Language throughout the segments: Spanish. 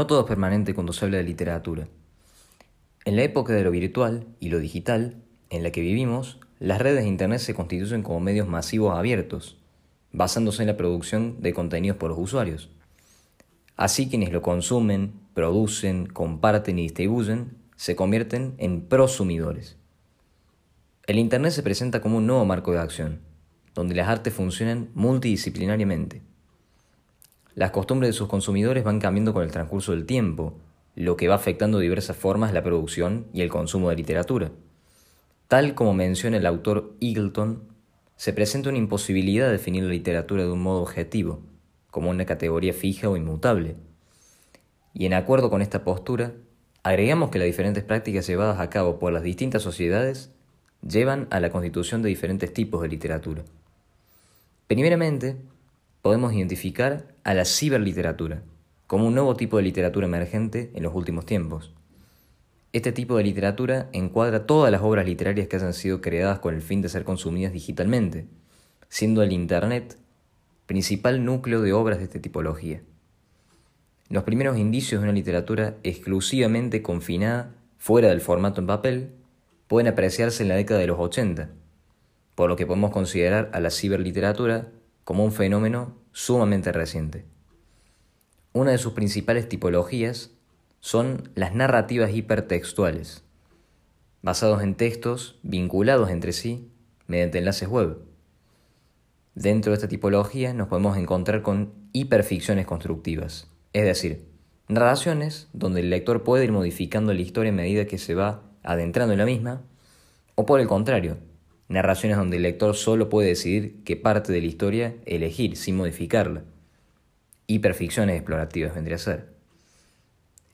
no todo es permanente cuando se habla de literatura. En la época de lo virtual y lo digital en la que vivimos, las redes de Internet se constituyen como medios masivos abiertos, basándose en la producción de contenidos por los usuarios. Así quienes lo consumen, producen, comparten y distribuyen se convierten en prosumidores. El Internet se presenta como un nuevo marco de acción, donde las artes funcionan multidisciplinariamente. Las costumbres de sus consumidores van cambiando con el transcurso del tiempo, lo que va afectando de diversas formas la producción y el consumo de literatura. Tal como menciona el autor Eagleton, se presenta una imposibilidad de definir la literatura de un modo objetivo, como una categoría fija o inmutable. Y en acuerdo con esta postura, agregamos que las diferentes prácticas llevadas a cabo por las distintas sociedades llevan a la constitución de diferentes tipos de literatura. Primeramente, podemos identificar a la ciberliteratura como un nuevo tipo de literatura emergente en los últimos tiempos. Este tipo de literatura encuadra todas las obras literarias que hayan sido creadas con el fin de ser consumidas digitalmente, siendo el Internet principal núcleo de obras de esta tipología. Los primeros indicios de una literatura exclusivamente confinada fuera del formato en papel pueden apreciarse en la década de los 80, por lo que podemos considerar a la ciberliteratura como un fenómeno sumamente reciente. Una de sus principales tipologías son las narrativas hipertextuales, basados en textos vinculados entre sí mediante enlaces web. Dentro de esta tipología nos podemos encontrar con hiperficciones constructivas, es decir, narraciones donde el lector puede ir modificando la historia a medida que se va adentrando en la misma, o por el contrario, narraciones donde el lector solo puede decidir qué parte de la historia elegir sin modificarla. Hiperficciones explorativas vendría a ser.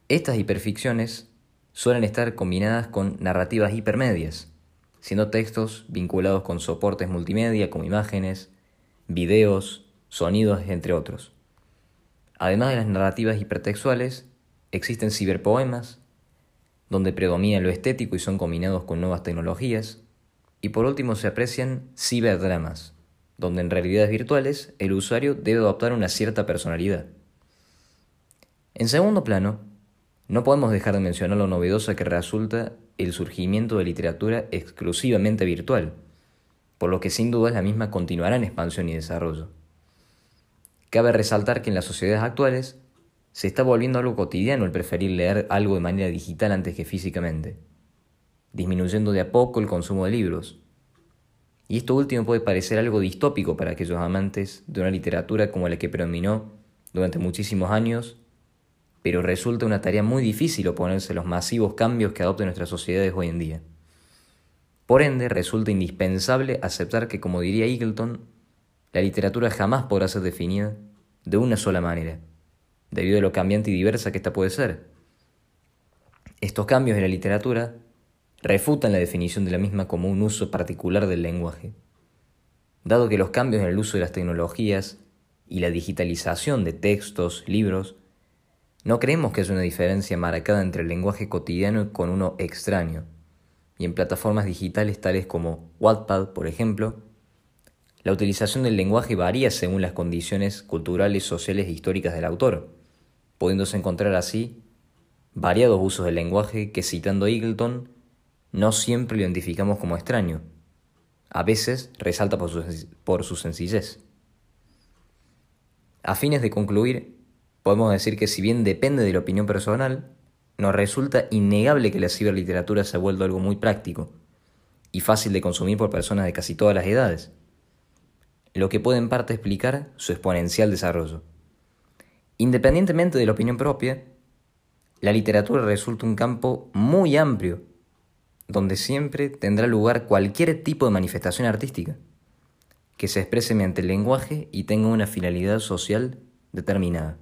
Estas hiperficciones suelen estar combinadas con narrativas hipermedias, siendo textos vinculados con soportes multimedia como imágenes, videos, sonidos, entre otros. Además de las narrativas hipertextuales, existen ciberpoemas, donde predomina lo estético y son combinados con nuevas tecnologías. Y por último se aprecian ciberdramas, donde en realidades virtuales el usuario debe adoptar una cierta personalidad. En segundo plano, no podemos dejar de mencionar lo novedosa que resulta el surgimiento de literatura exclusivamente virtual, por lo que sin duda la misma continuará en expansión y desarrollo. Cabe resaltar que en las sociedades actuales se está volviendo algo cotidiano el preferir leer algo de manera digital antes que físicamente, disminuyendo de a poco el consumo de libros. Y esto último puede parecer algo distópico para aquellos amantes de una literatura como la que predominó durante muchísimos años, pero resulta una tarea muy difícil oponerse a los masivos cambios que adoptan nuestras sociedades hoy en día. Por ende, resulta indispensable aceptar que, como diría Eagleton, la literatura jamás podrá ser definida de una sola manera debido a lo cambiante y diversa que ésta puede ser. Estos cambios en la literatura refutan la definición de la misma como un uso particular del lenguaje. Dado que los cambios en el uso de las tecnologías y la digitalización de textos, libros, no creemos que haya una diferencia marcada entre el lenguaje cotidiano y con uno extraño. Y en plataformas digitales tales como Wattpad, por ejemplo, la utilización del lenguaje varía según las condiciones culturales, sociales e históricas del autor pudiéndose encontrar así variados usos del lenguaje que, citando Eagleton, no siempre lo identificamos como extraño. A veces resalta por su, por su sencillez. A fines de concluir, podemos decir que si bien depende de la opinión personal, nos resulta innegable que la ciberliteratura se ha vuelto algo muy práctico y fácil de consumir por personas de casi todas las edades, lo que puede en parte explicar su exponencial desarrollo. Independientemente de la opinión propia, la literatura resulta un campo muy amplio, donde siempre tendrá lugar cualquier tipo de manifestación artística, que se exprese mediante el lenguaje y tenga una finalidad social determinada.